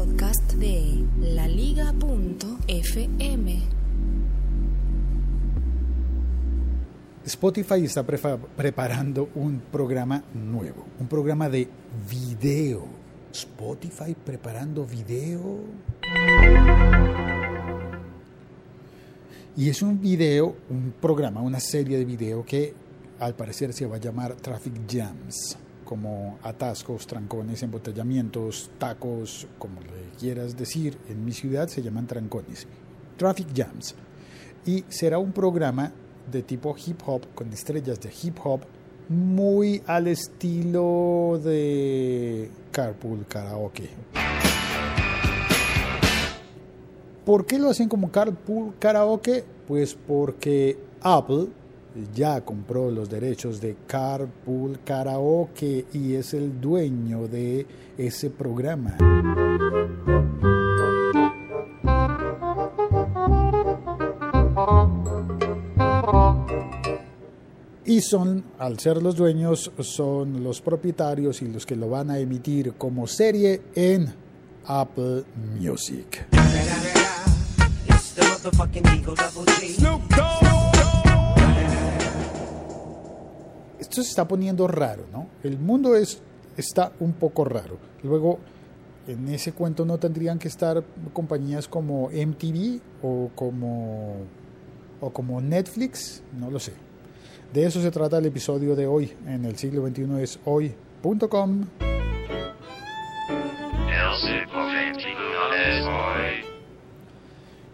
podcast de laliga.fm. Spotify está preparando un programa nuevo, un programa de video. Spotify preparando video. Y es un video, un programa, una serie de video que al parecer se va a llamar Traffic Jams, como atascos, trancones, embotellamientos, tacos, como le quieras decir. En mi ciudad se llaman trancones. Traffic Jams. Y será un programa de tipo hip hop, con estrellas de hip hop, muy al estilo de Carpool Karaoke. ¿Por qué lo hacen como Carpool Karaoke? Pues porque Apple ya compró los derechos de Carpool Karaoke y es el dueño de ese programa. y son, al ser los dueños, son los propietarios y los que lo van a emitir como serie en Apple Music. Esto se está poniendo raro, ¿no? El mundo es, está un poco raro. Luego, en ese cuento no tendrían que estar compañías como MTV o como, o como Netflix, no lo sé. De eso se trata el episodio de hoy en el siglo XXI es hoy.com.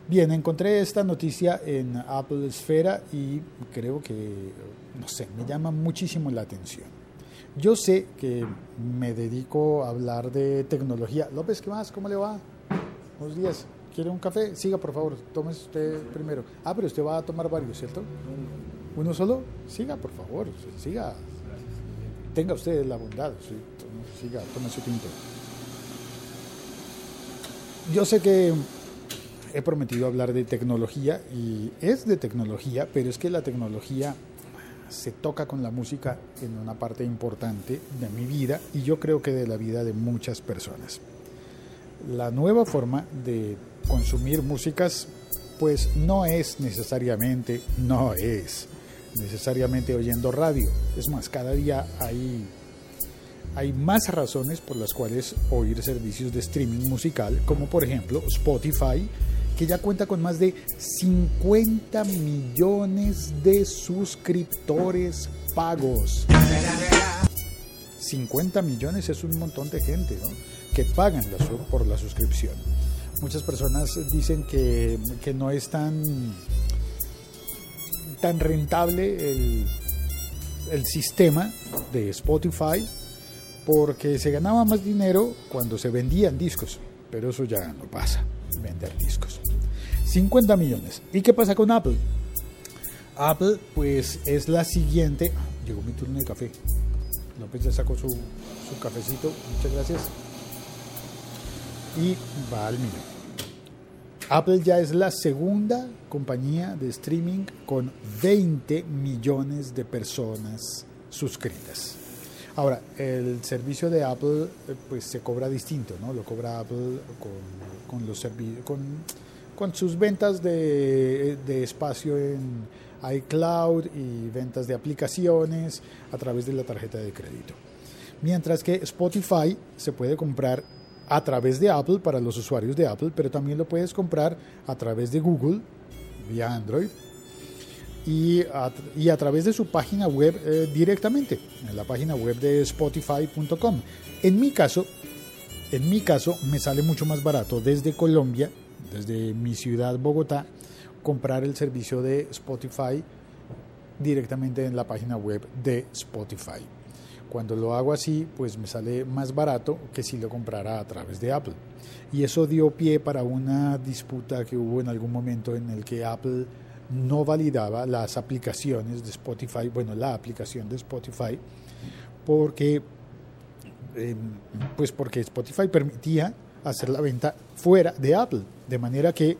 Bien, encontré esta noticia en Apple Esfera y creo que, no sé, me llama muchísimo la atención. Yo sé que me dedico a hablar de tecnología. López, ¿qué más? ¿Cómo le va? Buenos días. ¿Quiere un café? Siga, por favor. Tómese usted primero. Ah, pero usted va a tomar varios, ¿cierto? ¿Uno solo? Siga, por favor, siga. Tenga usted la bondad, siga, tome su tinto. Yo sé que he prometido hablar de tecnología y es de tecnología, pero es que la tecnología se toca con la música en una parte importante de mi vida y yo creo que de la vida de muchas personas. La nueva forma de consumir músicas pues no es necesariamente, no es necesariamente oyendo radio. Es más, cada día hay, hay más razones por las cuales oír servicios de streaming musical, como por ejemplo Spotify, que ya cuenta con más de 50 millones de suscriptores pagos. 50 millones es un montón de gente que pagan por la suscripción. Muchas personas dicen que, que no es tan tan rentable el, el sistema de Spotify porque se ganaba más dinero cuando se vendían discos, pero eso ya no pasa, vender discos. 50 millones. ¿Y qué pasa con Apple? Apple pues es la siguiente... Llegó mi turno de café. López ya sacó su, su cafecito, muchas gracias. Y va al mío. Apple ya es la segunda compañía de streaming con 20 millones de personas suscritas. Ahora, el servicio de Apple eh, pues se cobra distinto, ¿no? Lo cobra Apple con, los con, con sus ventas de, de espacio en iCloud y ventas de aplicaciones a través de la tarjeta de crédito. Mientras que Spotify se puede comprar a través de Apple para los usuarios de Apple, pero también lo puedes comprar a través de Google vía Android y a, través de su página web eh, directamente, en la página web de spotify.com. En mi caso, en mi caso me sale mucho más barato desde Colombia, desde mi ciudad Bogotá, comprar el servicio de Spotify directamente en la página web de Spotify. Cuando lo hago así, pues me sale más barato que si lo comprara a través de Apple. Y eso dio pie para una disputa que hubo en algún momento en el que Apple no validaba las aplicaciones de Spotify, bueno, la aplicación de Spotify, porque, em, pues porque Spotify permitía hacer la venta fuera de Apple, de manera que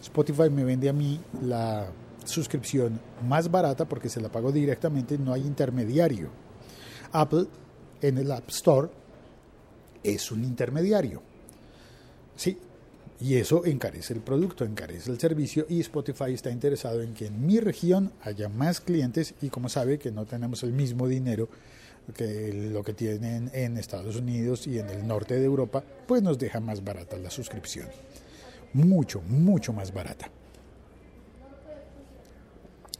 Spotify me vende a mí la suscripción más barata porque se la pago directamente, no hay intermediario. Apple en el App Store es un intermediario. Sí, y eso encarece el producto, encarece el servicio y Spotify está interesado en que en mi región haya más clientes y como sabe que no tenemos el mismo dinero que lo que tienen en Estados Unidos y en el norte de Europa, pues nos deja más barata la suscripción. Mucho, mucho más barata.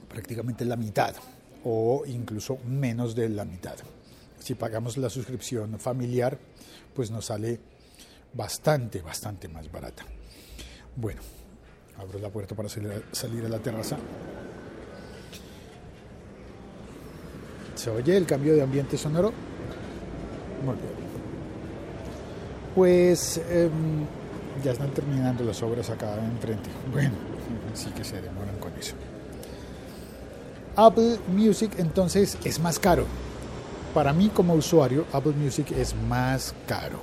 Prácticamente la mitad o incluso menos de la mitad. Si pagamos la suscripción familiar, pues nos sale bastante, bastante más barata. Bueno, abro la puerta para salir a, la terraza. ¿Se oye el cambio de ambiente sonoro? Muy bien. Pues em, ya están terminando las obras acá enfrente. Bueno, sí que se demoran con eso. Apple Music entonces es más caro. Para mí como usuario, Apple Music es más caro.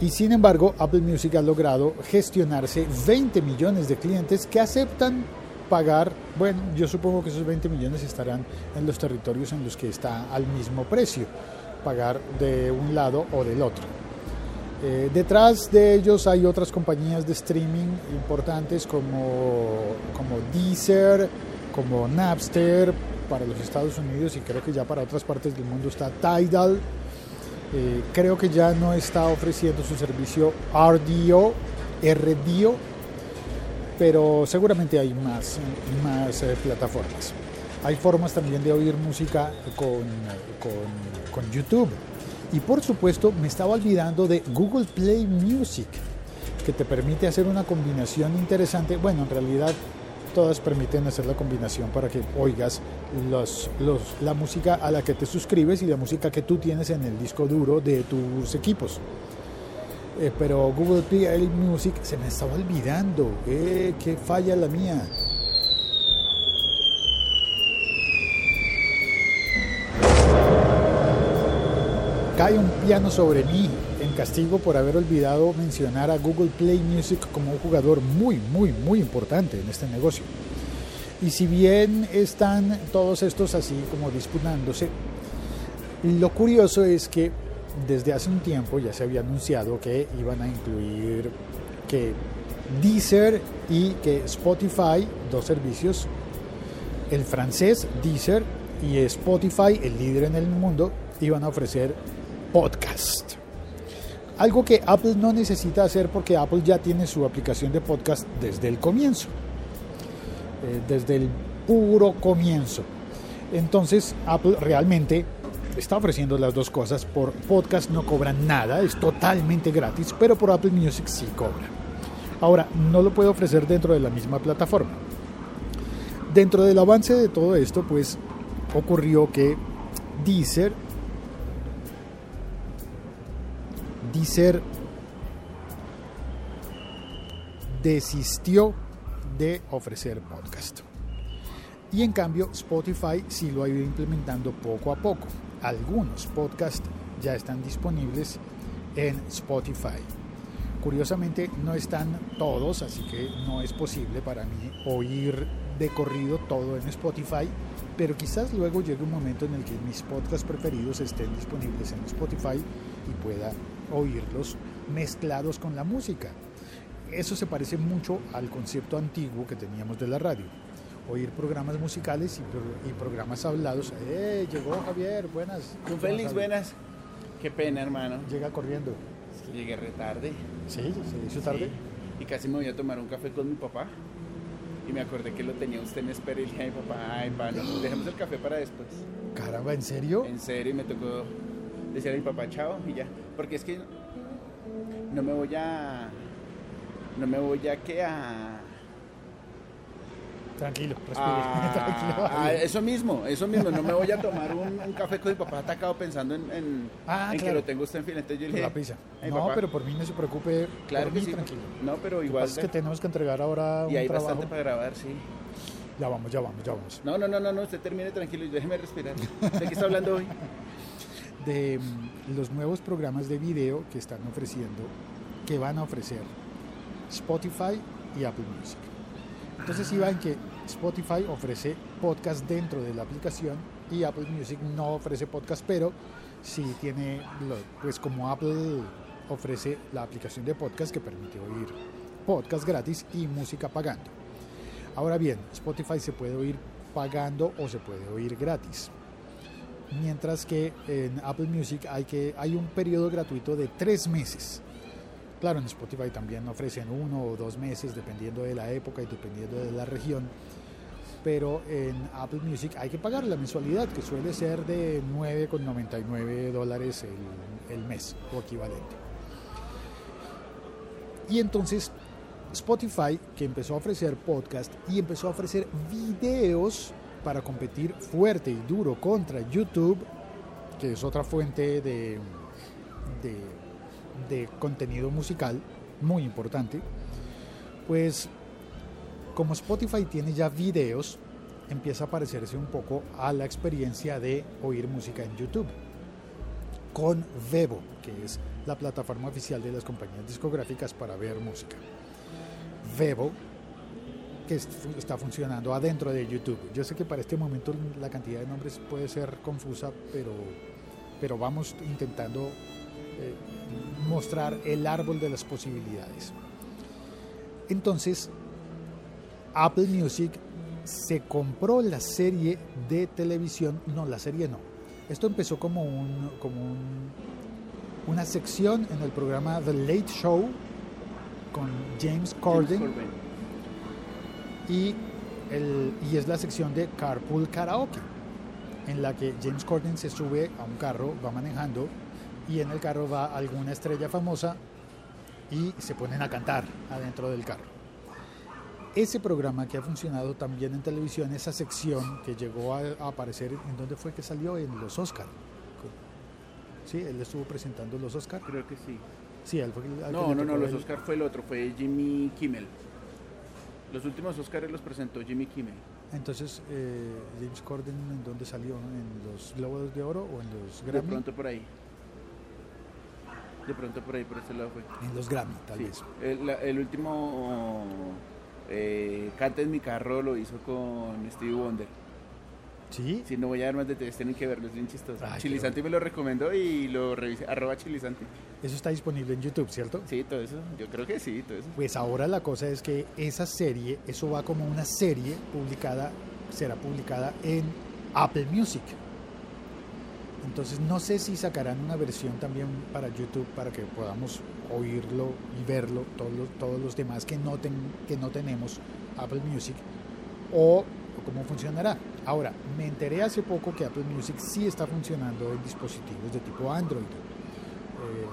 Y sin embargo, Apple Music ha logrado gestionarse 20 millones de clientes que aceptan pagar, bueno, yo supongo que esos 20 millones estarán en los territorios en los que está al mismo precio, pagar de un lado o del otro. Eh, detrás de ellos hay otras compañías de streaming importantes como, como Deezer, como Napster para los Estados Unidos y creo que ya para otras partes del mundo está Tidal. Eh, creo que ya no está ofreciendo su servicio RDO, RDO, pero seguramente hay más, más eh, plataformas. Hay formas también de oír música con, con, con YouTube. Y por supuesto me estaba olvidando de Google Play Music, que te permite hacer una combinación interesante. Bueno, en realidad todas permiten hacer la combinación para que oigas la música a la que te suscribes y la música que tú tienes en el disco duro de tus equipos. Eh, pero Google Play Music se me estaba olvidando. Eh, qué falla la mía. Cae un piano sobre mí en castigo por haber olvidado mencionar a Google Play Music como un jugador muy, muy, muy importante en este negocio. Y si bien están todos estos así como disputándose, lo curioso es que desde hace un tiempo ya se había anunciado que iban a incluir que Deezer y que Spotify, dos servicios, el francés Deezer y Spotify, el líder en el mundo, iban a ofrecer podcast. Algo que Apple no necesita hacer porque Apple ya tiene su aplicación de podcast desde el comienzo, eh, desde el puro comienzo. Entonces Apple realmente está ofreciendo las dos cosas. Por podcast no cobran nada, es totalmente gratis, pero por Apple Music sí cobra. Ahora, no lo puede ofrecer dentro de la misma plataforma. Dentro del avance de todo esto, pues ocurrió que Deezer Deezer desistió de ofrecer podcast. Y en cambio Spotify sí lo ha ido implementando poco a poco. Algunos podcasts ya están disponibles en Spotify. Curiosamente no están todos, así que no es posible para mí oír de corrido todo en Spotify, pero quizás luego llegue un momento en el que mis podcasts preferidos estén disponibles en Spotify y pueda oírlos mezclados con la música. Eso se parece mucho al concepto antiguo que teníamos de la radio. Oír programas musicales y, programas hablados. ¡Eh! Llegó Javier, buenas. Don Félix, buenas. Qué pena, hermano. Llega corriendo. llegué retarde. Sí, se hizo tarde. Y casi me voy a tomar un café con mi papá. Y me acordé que lo tenía usted en espera y dije a mi papá, ay, pa, dejemos el café para después. Caramba, ¿en serio? En serio, y me tocó decir a mi papá, chao, y ya. Porque es que no me voy a. No me voy a que a. Tranquilo, respire. eso mismo, eso mismo. No me voy a tomar un, café con mi papá atacado pensando en, en, ah, que lo tengo usted en fila. Entonces yo le dije. La pizza. No, pero por mí no se preocupe. Claro que sí. Tranquilo. No, pero igual. es que tenemos que entregar ahora. Y hay bastante para grabar, sí. Ya vamos, ya vamos, ya vamos. No, no, no, no, no usted termine tranquilo y déjeme respirar. ¿De qué está hablando hoy? de mm, los nuevos programas de video que están ofreciendo, que van a ofrecer Spotify y Apple Music. Entonces iba que Spotify ofrece podcast dentro de la aplicación y Apple Music no ofrece podcast, pero sí tiene, pues como Apple ofrece la aplicación de podcast que permite oír podcast gratis y música pagando. Ahora bien, Spotify se puede oír pagando o se puede oír gratis. Mientras que en Apple Music hay, que, hay un periodo gratuito de tres meses. Claro, en Spotify también ofrecen uno o dos meses dependiendo de la época y dependiendo de la región. Pero en Apple Music hay que pagar la mensualidad que suele ser de 9,99 dólares el, el mes o equivalente. Y entonces Spotify, que empezó a ofrecer podcast y empezó a ofrecer videos para competir fuerte y duro contra YouTube, que es otra fuente de, de, contenido musical muy importante, pues como Spotify tiene ya videos, empieza a parecerse un poco a la experiencia de oír música en YouTube. Con Vevo, que es la plataforma oficial de las compañías discográficas para ver música. Vevo, que está funcionando adentro de YouTube. Yo sé que para este momento la cantidad de nombres puede ser confusa, pero, pero vamos intentando eh, mostrar el árbol de las posibilidades. Entonces, Apple Music se compró la serie de televisión, no, la serie no. Esto empezó como, un, como un, una sección en el programa The Late Show con. James Corden. Y, el, y es la sección de Carpool Karaoke, en la que James Corden se sube a un carro, va manejando y en el carro va alguna estrella famosa y se ponen a cantar adentro del carro. Ese programa que ha funcionado también en televisión, esa sección que llegó a, a aparecer, ¿en dónde fue que salió? En los Oscar. Sí, él estuvo presentando los Oscar. Creo que sí. Sí, él fue el- No, no, no, los el- Oscar fue el otro, fue Jimmy Kimmel. Los últimos Oscars los presentó Jimmy Kimmel. Entonces, eh, James Corden, ¿en dónde salió? ¿En los Globos de Oro o en los De Grammy? pronto por ahí. De pronto por ahí, por ese lado fue. En los Grammy, tal Sí. vez. El, último eh, Canta en mi carro lo hizo con Stevie Wonder. ¿Sí? Si no voy a dar más detalles, tienen que verlo, es bien chistoso. Ay, Chilisanti me lo recomendó y lo revisé, arroba Chilisanti. Eso está disponible en YouTube, ¿cierto? Sí, todo eso, yo creo que sí, todo eso. Pues ahora la cosa es que esa serie, eso va como una serie publicada, será publicada en Apple Music. Entonces no sé si sacarán una versión también para YouTube para que podamos oírlo y verlo todos los, todos los demás que no, ten- que no tenemos Apple Music o, o cómo funcionará. Ahora, me enteré hace poco que Apple Music sí está funcionando en dispositivos de tipo Android eh,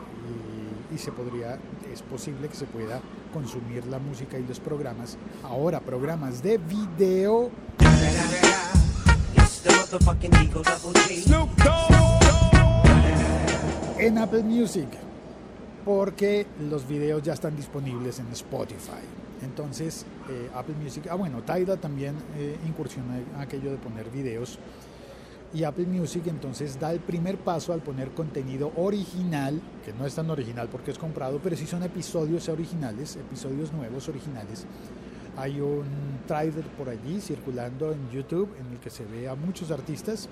y, y se podría, es posible que se pueda consumir la música y los programas. Ahora, programas de video en Apple Music, porque los videos ya están disponibles en Spotify. Entonces, eh, Apple Music, ah bueno, Tidal también eh, incursiona en aquello de poner videos. Y Apple Music entonces da el primer paso al poner contenido original, que no es tan original porque es comprado, pero sí son episodios originales, episodios nuevos originales. Hay un trailer por allí circulando en YouTube en el que se ve a muchos artistas,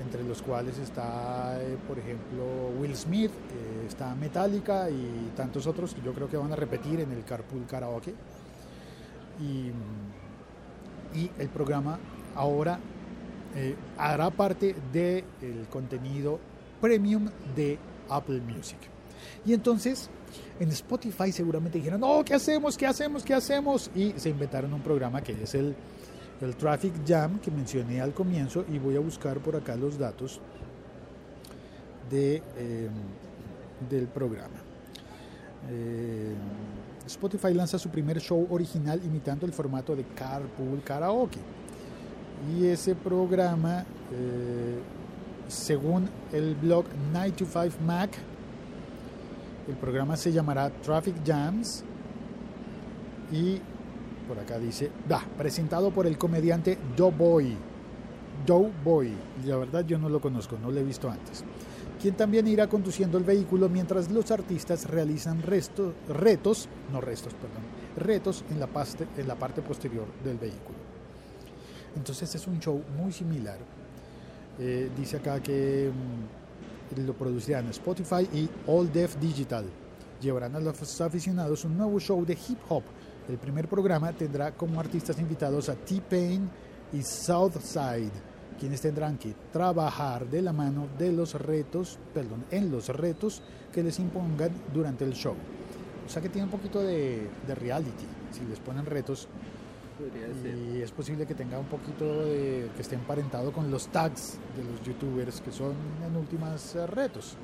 entre los cuales está, eh, por ejemplo, Will Smith, eh, está Metallica y tantos otros que yo creo que van a repetir en el Carpool Karaoke. Y, el programa ahora eh, hará parte del contenido premium de Apple Music. Y entonces en Spotify seguramente dijeron, no, ¿qué hacemos? ¿Qué hacemos? ¿Qué hacemos? Y se inventaron un programa que es el, el Traffic Jam que mencioné al comienzo y voy a buscar por acá los datos de, eh, del programa. Eh, Spotify lanza su primer show original imitando el formato de Carpool Karaoke. Y ese programa, eh, según el blog 925 Mac, el programa se llamará Traffic Jams y por acá dice, da, presentado por el comediante Doughboy. Doughboy, la verdad yo no lo conozco, no lo he visto antes. Quien también irá conduciendo el vehículo mientras los artistas realizan resto- retos, no restos, perdón, retos en la, paste- en la parte posterior del vehículo. Entonces es un show muy similar. Eh, dice acá que mm, lo producirán Spotify y All Def Digital. Llevarán a los aficionados un nuevo show de hip hop. El primer programa tendrá como artistas invitados a T-Pain y Southside, quienes tendrán que trabajar de la mano de los retos, perdón, en los retos que les impongan durante el show. O sea que tiene un poquito de, de reality. Si les ponen retos, y es posible que tenga un poquito de que esté emparentado con los tags de los youtubers que son en últimas eh, retos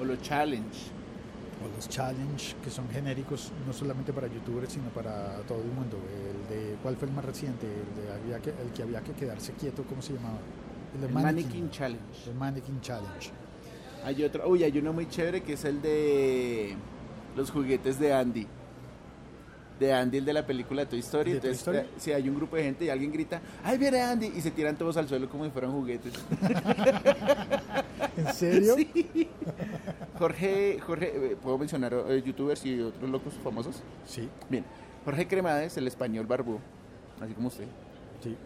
O los challenge. O los challenge que son genéricos no solamente para youtubers sino para todo el mundo el de cuál fue el más reciente el de había que el que había que quedarse quieto cómo se llamaba de El Mannequin Challenge. el mannequin challenge Hay otro, uy, hay uno muy chévere que es el de los juguetes de Andy. De Andy, el de la película Toy Story. ¿De Toy Entonces, Story? eh, si hay un grupo de gente y alguien grita, ¡ay, viene Andy! Y se tiran todos al suelo como si fueran juguetes. en serio Sí. Jorge, Jorge, eh, ¿puedo mencionar eh, youtubers y otros locos famosos? sí Bien, Jorge Cremades, el español barbú, así como usted. sí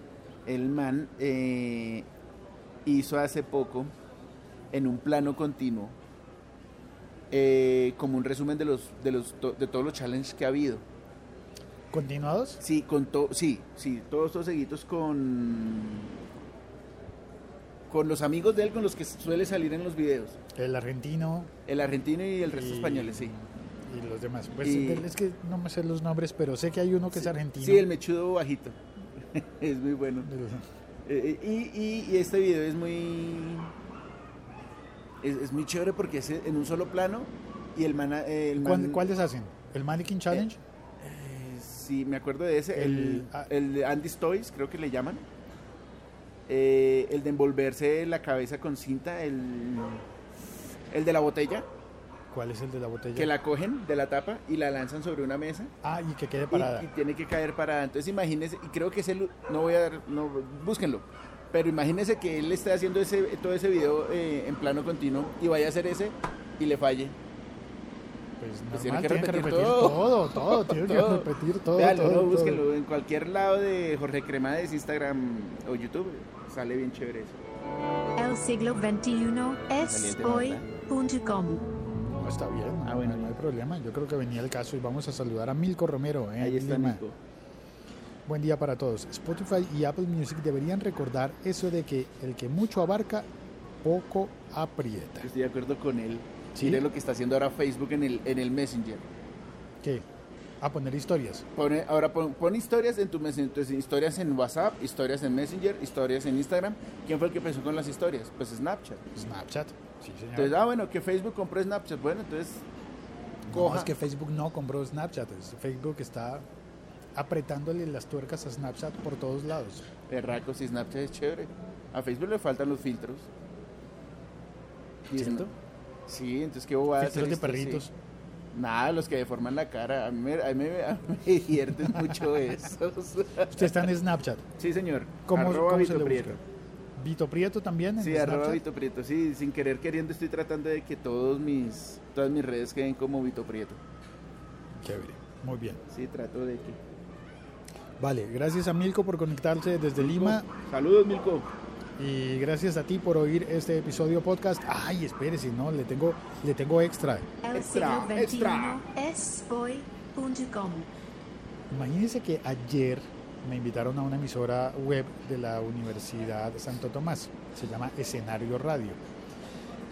El man eh, hizo hace poco, en un plano continuo, eh, como un resumen de los, de los de todos los challenges que ha habido. continuados Sí, con to- sí, sí, todos estos seguidos con con los amigos de él con los que suele salir en los videos. El argentino El argentino y el resto y- españoles, sí. y los demás pues Y- es que no me sé los nombres pero sé que hay uno que es argentino Sí, el mechudo bajito. es muy bueno. Eh, y, y- este video es muy. Es, es muy chévere porque es en un solo plano. Y el man. eh, El ¿Cuál- ¿Cuáles hacen? ¿El Mannequin Challenge? eh, sí, me acuerdo de ese. El, El- ah. el de Andy's Toys, creo que le llaman. Eh, el de envolverse la cabeza con cinta. El, el de la botella. ¿Cuál es el de la botella? Que la cogen de la tapa y la lanzan sobre una mesa. Ah, y que quede parada. y tiene que caer parada. Entonces imagínese, y creo que es el, no voy a dar, no, búsquenlo, pero imagínese que él esté haciendo ese, todo ese video eh, en plano continuo y vaya a hacer ese y le falle. Pues pues normal, tiene que repetir todo. todo, todo, tiene que repetir todo. Véalo, todo, no, todo. búsquenlo en cualquier lado de Jorge Cremades, Instagram o YouTube, sale bien chévere eso. El siglo XXI es hoy.com. No, está bien, Ah, no, bueno, no hay problema. Yo creo que venía el caso y vamos a saludar a Milko Romero. eh, Ahí en está Lima. Nico. Buen día para todos. Spotify y Apple Music deberían recordar eso de que el que mucho abarca, poco aprieta. Estoy de acuerdo con él. ¿Sí? Mire lo que está haciendo ahora Facebook en el, en el Messenger. ¿Qué? A poner historias. Pone, ahora pon, pon historias en tu Messenger, historias en WhatsApp, historias en Messenger, historias en Instagram. ¿Quién fue el que empezó con las historias? Pues Snapchat. Snapchat. Sí, señor. Entonces, ah, bueno, que Facebook compró Snapchat. Bueno, entonces, No, coja. es que Facebook no compró Snapchat. es- Facebook está apretándole las tuercas a Snapchat por todos lados. Berracos y Snapchat es chévere. A Facebook le faltan los filtros. Y ¿Cierto? Sí, entonces qué bobada. hacer Filtros de esto, sí. Nada, los que deforman la cara. A mí me, a mí me, a mí me divierten mucho esos. Usted está en Snapchat. sí, señor. ¿Cómo, Arroba cómo Vito se le Prieto. busca? Vito Prieto también en Sí, Snapchat. arroba Vito Prieto. Sí, sin querer queriendo estoy tratando de que todos mis, todas mis redes queden como Vito Prieto. Chévere. Muy bien. Sí, trato de que... Vale, gracias a Milko por conectarse desde Lima Saludos, Milko. Y gracias a ti por oír este episodio podcast. Ay, espérese, no, le tengo le tengo extra. El Extra, extra. es hoy.com. Imagínense que ayer me invitaron a una emisora web de la Universidad Santo Tomás. Se llama Escenario Radio.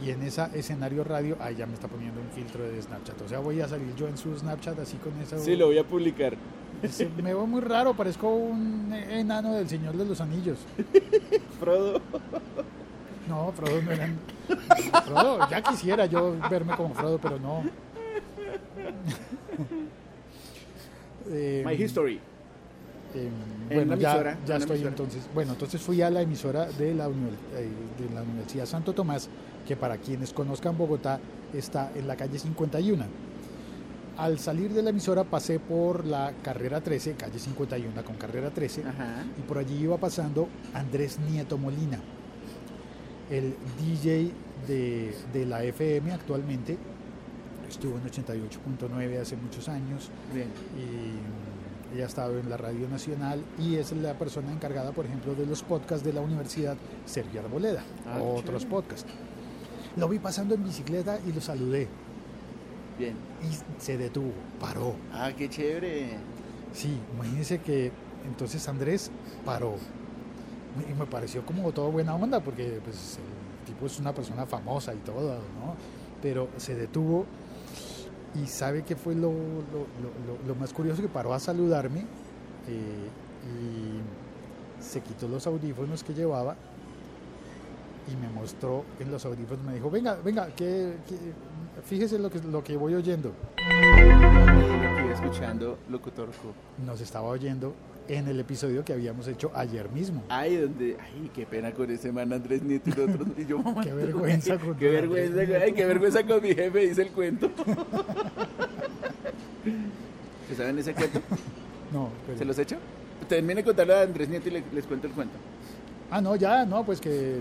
Y en esa escenario radio, ahí ya me está poniendo un filtro de Snapchat. O sea, voy a salir yo en su Snapchat así con esa. Sí, lo voy a publicar. Me veo muy raro, parezco un enano del Señor de los Anillos. Frodo. No, Frodo no eran. Frodo, ya quisiera yo verme como Frodo, pero no. Eh, My History. eh, En bueno, ya, emisora, ya en estoy emisora. entonces. Bueno, entonces fui a la emisora de la, eh, de la Universidad Santo Tomás, que para quienes conozcan Bogotá está en la calle 51. Al salir de la emisora pasé por la carrera 13, calle 51 con carrera 13, Ajá. y por allí iba pasando Andrés Nieto Molina, el DJ de, de la FM actualmente. Estuvo en 88.9 hace muchos años Bien. y ha estado en la Radio Nacional y es la persona encargada, por ejemplo, de los podcasts de la Universidad Sergio Arboleda, Ah, otros chévere. podcasts. Lo vi pasando en bicicleta y lo saludé. Bien. Y se detuvo, paró. Ah, qué chévere. Sí, imagínense que entonces Andrés paró. Y me pareció como todo buena onda porque pues, el tipo es una persona famosa y todo, ¿no? Pero se detuvo y sabe que fue lo, lo- lo- más curioso que paró a saludarme eh, y se quitó los audífonos que llevaba y me mostró en los audífonos, me dijo, venga, venga, que, que- fíjese lo que, lo que voy oyendo. Escuchando, locutorco. Nos estaba oyendo en el episodio que habíamos hecho ayer mismo. Ay, donde, ay, qué pena con ese man Andrés Nieto y los otros. Y yo, mamá, Qué vergüenza con Qué vergüenza, ay, qué vergüenza con mi jefe, dice el cuento. ¿Se saben ese cuento? No, pero- ¿Se los echo? Termine de contarle a Andrés Nieto y le- les cuento el cuento. Ah, no, ya, no, pues que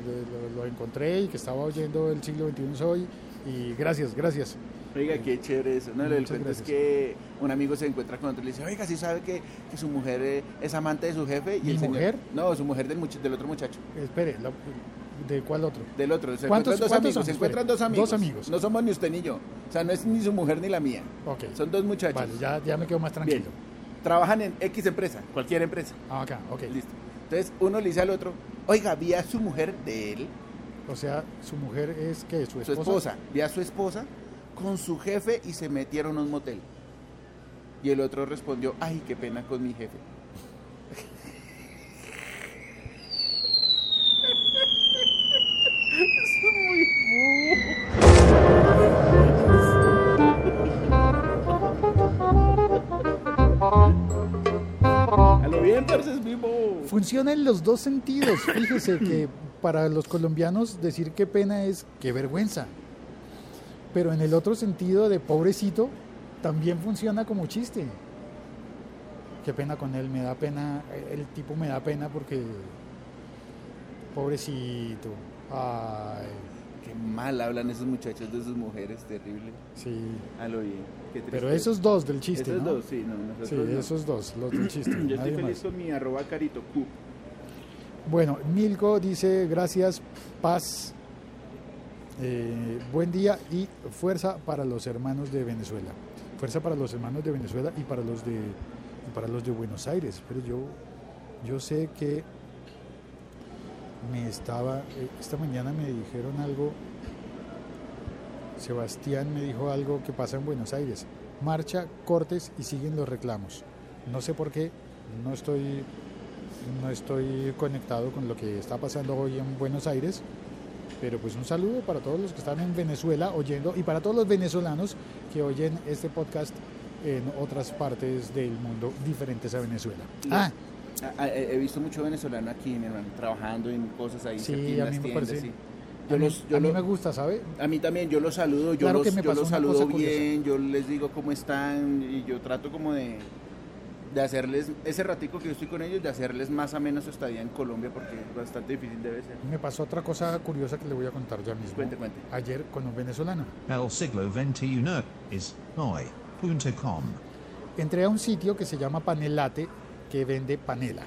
lo, lo encontré y que estaba oyendo el siglo XXI soy y gracias, gracias. Oiga, qué chévere eso. No, Muchas cuento es que un amigo se encuentra con otro y le dice, oiga, ¿sí sabe que, que su mujer eh, es amante de su jefe? Y ¿Mi el señor- mujer? No, su mujer del, much- del otro muchacho. Espere, lo- ¿de cuál otro? Del otro. Se ¿Cuántos- encuentran dos cuántos amigos. son? Se encuentran dos amigos. dos amigos. No somos ni usted ni yo. O sea, no es ni su mujer ni la mía. Ok, Son dos muchachos. vale, ya, ya me quedo más tranquilo. Bien. Trabajan en X empresa, cualquier empresa. Ah, acá, ok. Listo. Entonces uno le dice al otro, oiga, vi a su mujer de él, O sea, su mujer es que su su esposa. esposa, vi a su esposa con su jefe y se metieron a un motel. Y el otro respondió, ay, qué pena con mi jefe. A lo bien, parce, es vivo. Funciona en los dos sentidos. Fíjese que para los colombianos decir qué pena es qué vergüenza. Pero en el otro sentido de pobrecito también funciona como chiste. Qué pena con él, me da pena, el tipo me da pena porque pobrecito. Ay, Qué mal hablan esos muchachos de sus mujeres, terrible. sí. A lo bien. Qué Pero esos dos del chiste, Esos ¿no? dos, sí, no, nosotros Sí, no. esos dos, los del chiste. Yo estoy feliz más. con mi arroba carito Q. Bueno, Milko dice gracias, paz, eh, buen día y fuerza para los hermanos de Venezuela. Fuerza para los hermanos de Venezuela y para los de, para los de Buenos Aires. Pero yo, yo sé que me estaba, eh, esta mañana me dijeron algo, Sebastián me dijo algo que pasa en Buenos Aires. Marcha, cortes y siguen los reclamos. No sé por qué, no estoy no estoy conectado con lo que está pasando hoy en Buenos Aires, pero pues un saludo para todos los que están en Venezuela oyendo y para todos los venezolanos que oyen este podcast en otras partes del mundo diferentes a Venezuela. Ah, Ah, ah, He visto mucho venezolano aquí, mi hermano, trabajando en cosas ahí. Sí, a mí me tiendas, parece- sí. a mí, los, yo a mí me gusta, ¿sabe? a mí también, yo los saludo, yo Claro los, yo los saludo curiosa. bien, yo les digo cómo están y yo trato como de, de hacerles, ese ratico que yo estoy con ellos, de hacerles más o menos su estadía en Colombia porque es bastante difícil debe ser. Me pasó otra cosa curiosa que le voy a contar ya mismo. Cuente, cuente. Ayer con un venezolano. El siglo XXI es hoy.com. Entré a un sitio que se llama Panelate que vende panela.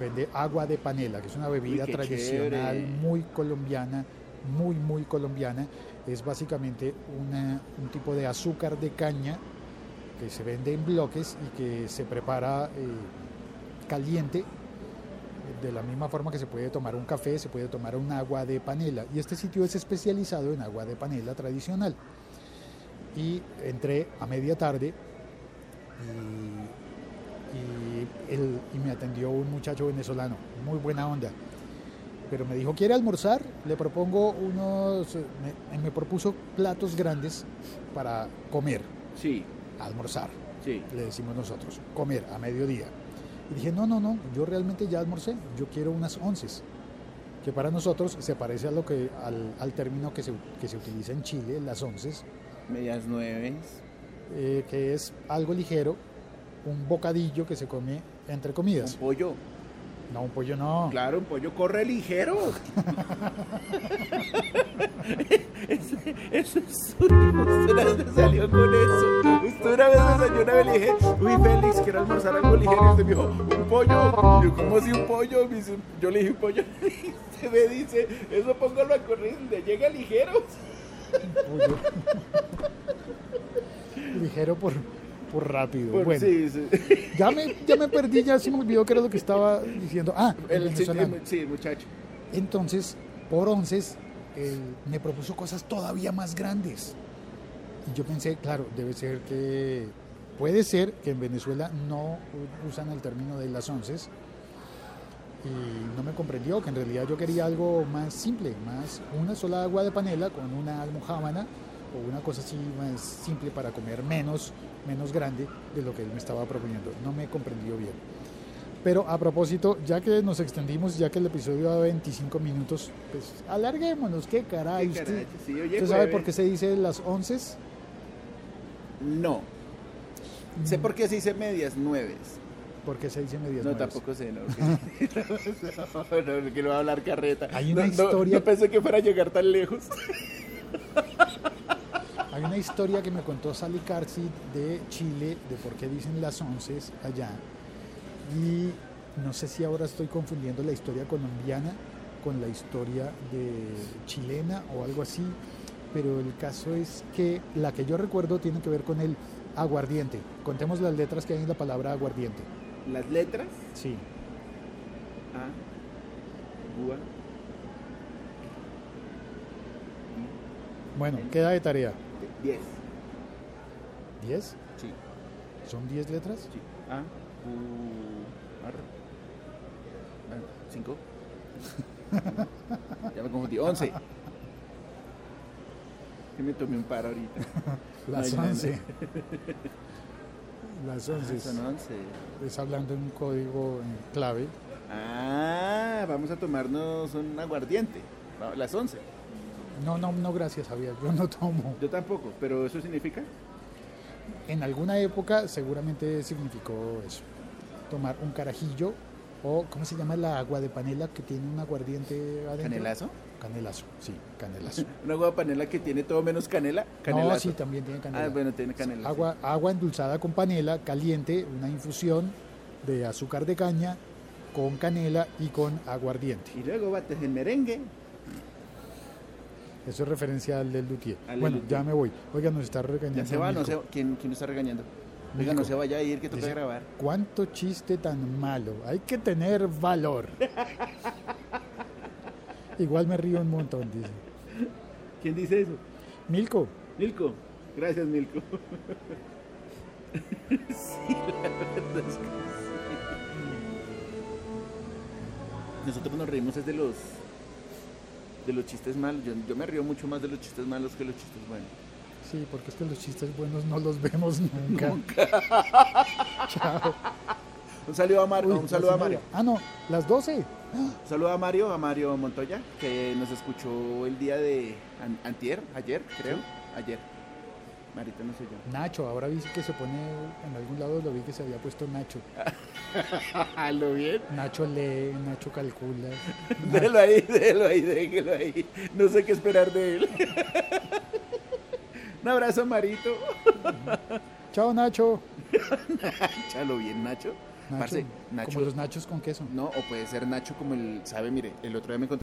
Vende agua de panela, que es una bebida Uy, tradicional chévere. muy colombiana, muy, muy colombiana. Es básicamente una- un tipo de azúcar de caña que se vende en bloques y que se prepara eh, caliente. De la misma forma que se puede tomar un café, se puede tomar un agua de panela. Y este sitio es especializado en agua de panela tradicional. Y entré a media tarde y, me atendió un muchacho venezolano, muy buena onda. Pero me dijo, ¿quiere almorzar? Le propongo unos, me, me propuso platos grandes para comer, Sí, almorzar, sí. le decimos nosotros, comer a mediodía. Y dije, no, no, no, yo realmente ya almorcé, yo quiero unas onces, que para nosotros se parece a lo que, al, al término que se, que se utiliza en Chile, las onces, Medias nueve. eh, que es algo ligero, un bocadillo que se come entre Un comidas. pollo. No, un pollo no. Claro, un pollo corre ligero. eso es suyo. Usted una vez me salió con eso. Usted una vez me salió una vez le dije, uy, Félix, quiero almorzar algo ligero. Y usted me dijo, un pollo. Yo, ¿cómo así un pollo? Dice, Yo le dije, un pollo. Y usted me dice, eso póngalo a correr, donde llega ligero. Pollo. Ligero por, por rápido. Por- bueno, sí, sí. ya, me, ya me perdí, ya se me olvidó que era lo que estaba diciendo. Ah, el El, sí, muchacho. Entonces, por onces, me propuso cosas todavía más grandes. Y yo pensé, claro, debe ser que, puede ser que en Venezuela no usan el término de las onces. Y no me comprendió que en realidad yo quería algo más simple, más una sola agua de panela con una almojábana o una cosa así más simple para comer menos, menos grande de lo que él me estaba proponiendo. No me comprendió bien. Pero a propósito, ya que nos extendimos, ya que el episodio da 25 minutos, pues alarguémonos, qué caray. Qué ¿Usted, sí, oye, usted sabe por qué se dice las once? No. Sé por qué se dice medias nueves. ¿Por qué se dice medias No, nueves? tampoco sé, no. no, no, que no va a hablar carreta. Hay una No, historia- No, pensé que fuera a llegar tan lejos. Hay una historia que me contó Sally Carsi de Chile, de por qué dicen las once allá. Y no sé si ahora estoy confundiendo la historia colombiana con la historia de chilena o algo así, pero el caso es que la que yo recuerdo tiene que ver con el aguardiente. Contemos las letras que hay en la palabra aguardiente. Las letras. Sí. A. Búa. Bueno, queda de tarea. Diez. ¿10? Sí. ¿Son 10 letras? Sí. A. U. R. Ah, Cinco. ya me confundí. Once. Que me tomé un paro ahorita. Las Ay, no, no. 11. Las 11. Son once. Es hablando en un código en clave. Ah, vamos a tomarnos un aguardiente. Las once. No, no, no, gracias, Javier. Yo no tomo. Yo tampoco, pero eso significa. En alguna época seguramente significó eso. Tomar un carajillo o, ¿cómo se llama la agua de panela que tiene un aguardiente adentro? ¿Canelazo? Canelazo, sí, canelazo. Una agua de panela que tiene todo menos canela. no, Canelazo. sí, también tiene canela. Ah, bueno, tiene canela. Agua, agua endulzada con panela, caliente, una infusión de azúcar de caña con canela y con aguardiente. Y luego bates el merengue. Eso es referencia al del del bueno, ya me voy. Oiga, nos está regañando. Ya se va, no se va. ¿Quién, quién está regañando? Oiga, Nico. no se vaya a ir, que toca Dice, grabar. ¿Cuánto chiste tan malo? Hay que tener valor. Igual me río un montón, dice. ¿Quién dice eso? Milko, Milko. Gracias, Milko. sí, la verdad es que sí. Nosotros nos reímos es de los de los chistes malos. Yo, yo me río mucho más de los chistes malos que los chistes buenos. sí, porque es que los chistes buenos no los vemos nunca. Chao. Un saludo a Mario. Un saludo a Mario. Ah, no, las 12. Un saludo a Mario, a Mario Montoya, que nos escuchó el día de an- antier, ayer, creo, ayer. Marita no sé yo. Nacho, ahora vi que se pone en algún lado, lo vi que se había puesto Nacho. ¿Lo bien? Nacho lee, Nacho calcula. Déjelo ahí, déjelo ahí, déjelo ahí. No sé qué esperar de él. Un abrazo, Marito. Chao, Nacho. Chalo bien, Nacho. Nacho, Parce, Nacho. Como los nachos con queso. No, o puede ser Nacho como el, sabe, mire, el otro día me encontré